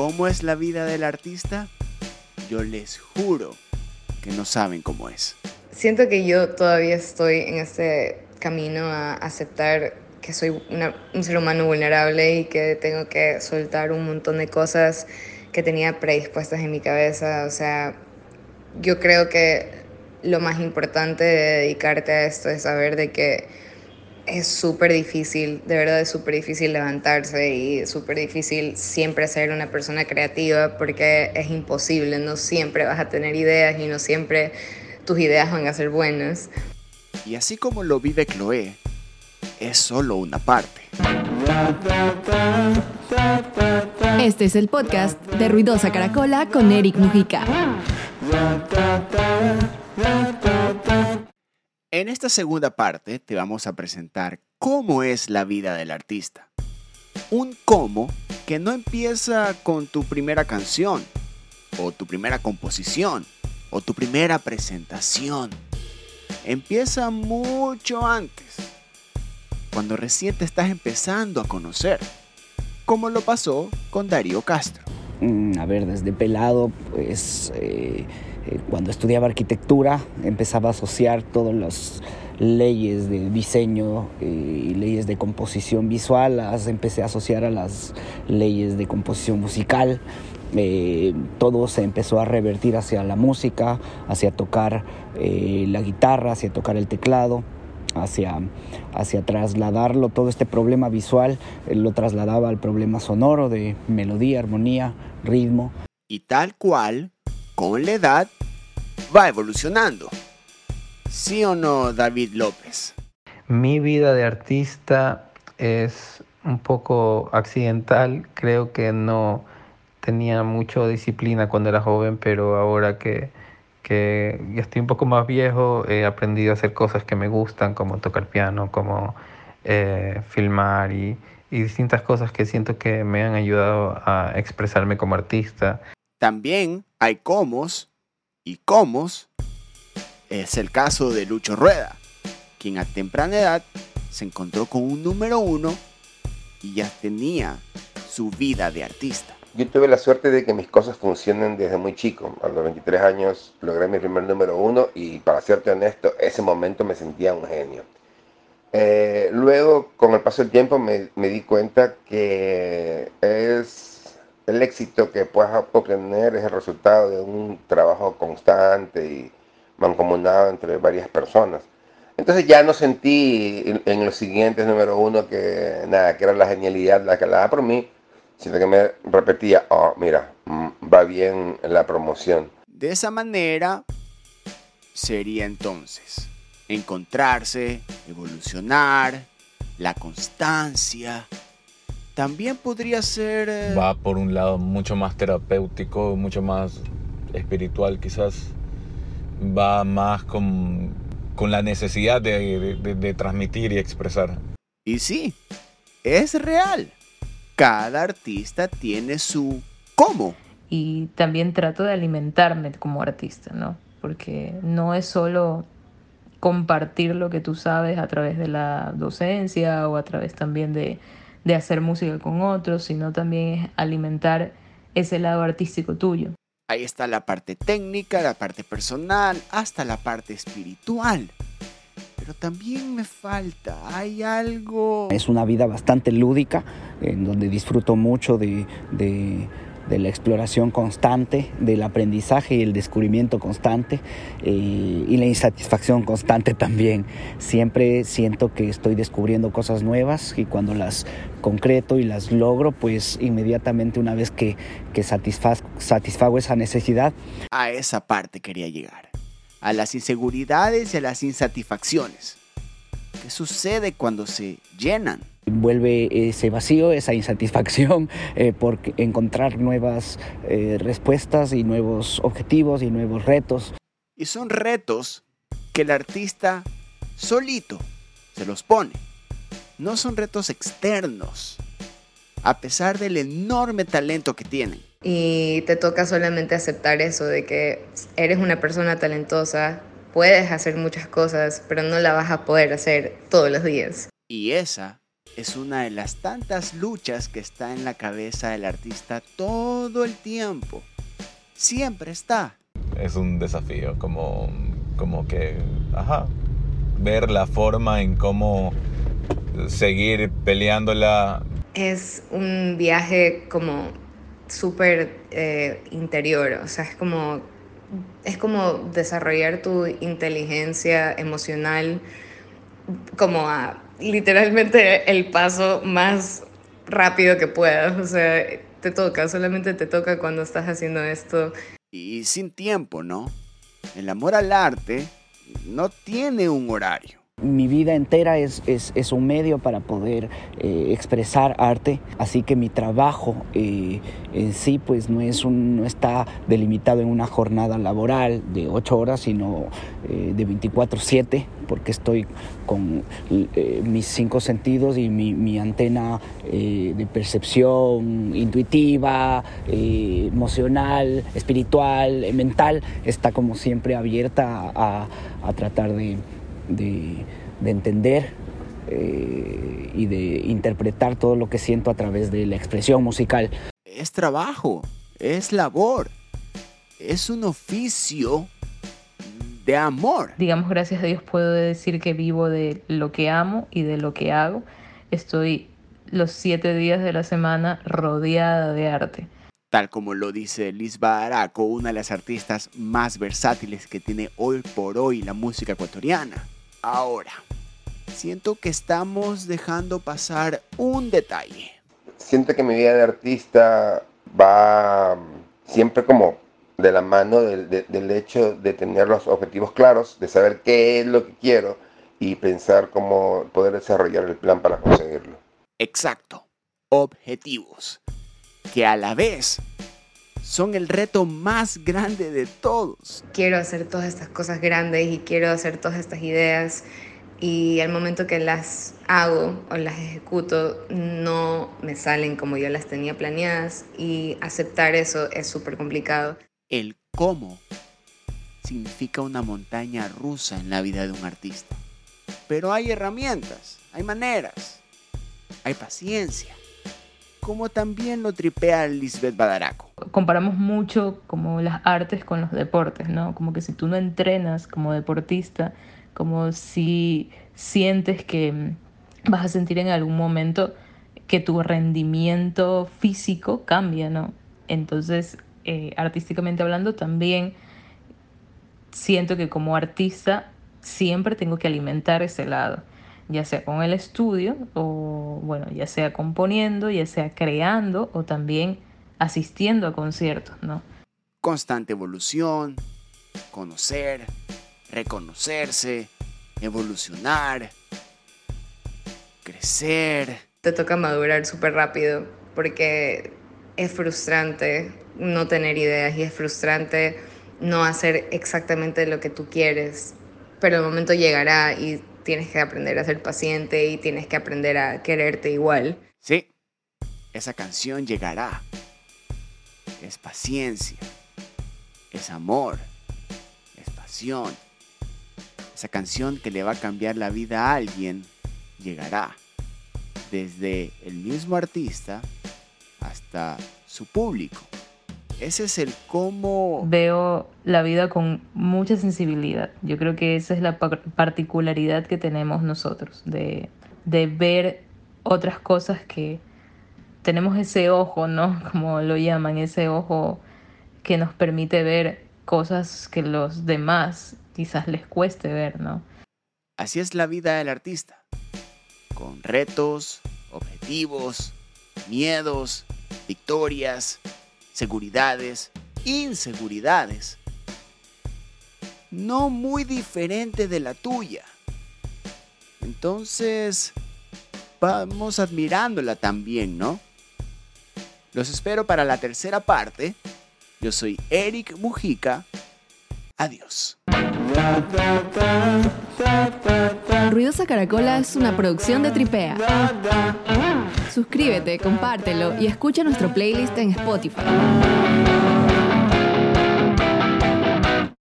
cómo es la vida del artista, yo les juro que no saben cómo es. Siento que yo todavía estoy en este camino a aceptar que soy un ser humano vulnerable y que tengo que soltar un montón de cosas que tenía predispuestas en mi cabeza. O sea, yo creo que lo más importante de dedicarte a esto es saber de que es súper difícil, de verdad es súper difícil levantarse y súper difícil siempre ser una persona creativa porque es imposible, no siempre vas a tener ideas y no siempre tus ideas van a ser buenas. Y así como lo vive Chloe, es solo una parte. Este es el podcast de Ruidosa Caracola con Eric Mujica. En esta segunda parte te vamos a presentar cómo es la vida del artista. Un cómo que no empieza con tu primera canción, o tu primera composición, o tu primera presentación. Empieza mucho antes cuando recién te estás empezando a conocer, como lo pasó con Darío Castro. Mm, a ver, desde pelado, pues eh, cuando estudiaba arquitectura empezaba a asociar todas las leyes de diseño eh, y leyes de composición visual, las empecé a asociar a las leyes de composición musical. todo se empezó a revertir hacia la música, hacia tocar la guitarra, hacia tocar el teclado hacia, hacia trasladarlo, todo este problema visual, lo trasladaba al problema sonoro de melodía, armonía, ritmo. Y tal cual, con la edad, va evolucionando. ¿Sí o no, David López? Mi vida de artista es un poco accidental, creo que no tenía mucha disciplina cuando era joven, pero ahora que que ya estoy un poco más viejo, he aprendido a hacer cosas que me gustan, como tocar piano, como eh, filmar y, y distintas cosas que siento que me han ayudado a expresarme como artista. También hay comos y comos. Es el caso de Lucho Rueda, quien a temprana edad se encontró con un número uno y ya tenía su vida de artista. Yo tuve la suerte de que mis cosas funcionen desde muy chico. A los 23 años logré mi primer número uno y para serte honesto, ese momento me sentía un genio. Eh, luego, con el paso del tiempo, me, di cuenta que es el éxito que puedes obtener es el resultado de un trabajo constante y mancomunado entre varias personas. Entonces ya no sentí en, los siguientes número uno que nada, que era la genialidad la que la da por mí, sino que me repetía, oh, mira, mm, va bien la promoción. De esa manera sería entonces encontrarse, evolucionar, la constancia. También podría ser... Eh, va por un lado mucho más terapéutico, mucho más espiritual quizás. Va más con, con la necesidad de, de transmitir y expresar. Y sí, es real cada artista tiene su cómo. Y también trato de alimentarme como artista, ¿no? Porque no es solo compartir lo que tú sabes a través de la docencia o a través también de, de hacer música con otros, sino también es alimentar ese lado artístico tuyo. Ahí está la parte técnica, la parte personal, hasta la parte espiritual pero también me falta, hay algo... Es una vida bastante lúdica, en donde disfruto mucho de, de, la exploración constante, del aprendizaje y el descubrimiento constante eh, y la insatisfacción constante también. Siempre siento que estoy descubriendo cosas nuevas y cuando las concreto y las logro, pues inmediatamente una vez que, que satisfago esa necesidad. A esa parte quería llegar a las inseguridades y a las insatisfacciones. ¿Qué sucede cuando se llenan? Vuelve ese vacío, esa insatisfacción eh, por encontrar nuevas eh, respuestas y nuevos objetivos y nuevos retos. Y son retos que el artista solito se los pone. No son retos externos, a pesar del enorme talento que tienen. Y te toca solamente aceptar eso, de que eres una persona talentosa, puedes hacer muchas cosas, pero no la vas a poder hacer todos los días. Y esa es una de las tantas luchas que está en la cabeza del artista todo el tiempo. Siempre está. Es un desafío, como, como que, ajá, ver la forma en cómo seguir peleándola. Es un viaje como súper eh, interior, o sea, es como, es como desarrollar tu inteligencia emocional como a literalmente el paso más rápido que puedas, o sea, te toca, solamente te toca cuando estás haciendo esto. Y sin tiempo, ¿no? El amor al arte no tiene un horario mi vida entera es, es, un medio para poder eh, expresar arte, así que mi trabajo eh, en sí pues no, es un, no está delimitado en una jornada laboral de 8 horas, sino eh, de 24/7, porque estoy con mis cinco sentidos y mi, mi antena de percepción intuitiva, emocional, espiritual, mental, está como siempre abierta a, a tratar de de, entender eh, y de interpretar todo lo que siento a través de la expresión musical. Es trabajo, es labor, es un oficio de amor. Digamos, gracias a Dios puedo decir que vivo de lo que amo y de lo que hago. Estoy los siete días de la semana rodeada de arte. Tal como lo dice Liz Baraco, una de las artistas más versátiles que tiene hoy por hoy la música ecuatoriana. Ahora, siento que estamos dejando pasar un detalle. Siento que mi vida de artista va siempre como de la mano del, hecho de tener los objetivos claros, de saber qué es lo que quiero y pensar cómo poder desarrollar el plan para conseguirlo. Exacto, objetivos, que a la vez son el reto más grande de todos. Quiero hacer todas estas cosas grandes y quiero hacer todas estas ideas y al momento que las hago o las ejecuto no me salen como yo las tenía planeadas y aceptar eso es súper complicado. El cómo significa una montaña rusa en la vida de un artista. Pero hay herramientas, hay maneras, hay paciencia como también lo tripea Lisbeth Badaraco. Comparamos mucho como las artes con los deportes, ¿no? Como que si tú no entrenas como deportista, como si sientes que vas a sentir en algún momento que tu rendimiento físico cambia, ¿no? Entonces, eh, artísticamente hablando, también siento que como artista siempre tengo que alimentar ese lado ya sea con el estudio o bueno, ya sea componiendo, ya sea creando o también asistiendo a conciertos, ¿no? Constante evolución, conocer, reconocerse, evolucionar, crecer. Te toca madurar súper rápido porque es frustrante no tener ideas y es frustrante no hacer exactamente lo que tú quieres, pero el momento llegará y tienes que aprender a ser paciente y tienes que aprender a quererte igual. Sí, esa canción llegará. Es paciencia, es amor, es pasión. Esa canción que le va a cambiar la vida a alguien llegará. Desde el mismo artista hasta su público. Ese es el cómo... Veo la vida con mucha sensibilidad. Yo creo que esa es la particularidad que tenemos nosotros, de, de ver otras cosas que tenemos ese ojo, ¿no? Como lo llaman, ese ojo que nos permite ver cosas que los demás quizás les cueste ver, ¿no? Así es la vida del artista, con retos, objetivos, miedos, victorias, seguridades, inseguridades, no muy diferente de la tuya. Entonces, vamos admirándola también, ¿no? Los espero para la tercera parte. Yo soy Eric Mujica. Adiós. Ruidosa Caracola es una producción de Tripea. Suscríbete, compártelo y escucha nuestro playlist en Spotify.